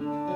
Gospa, majka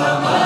moja,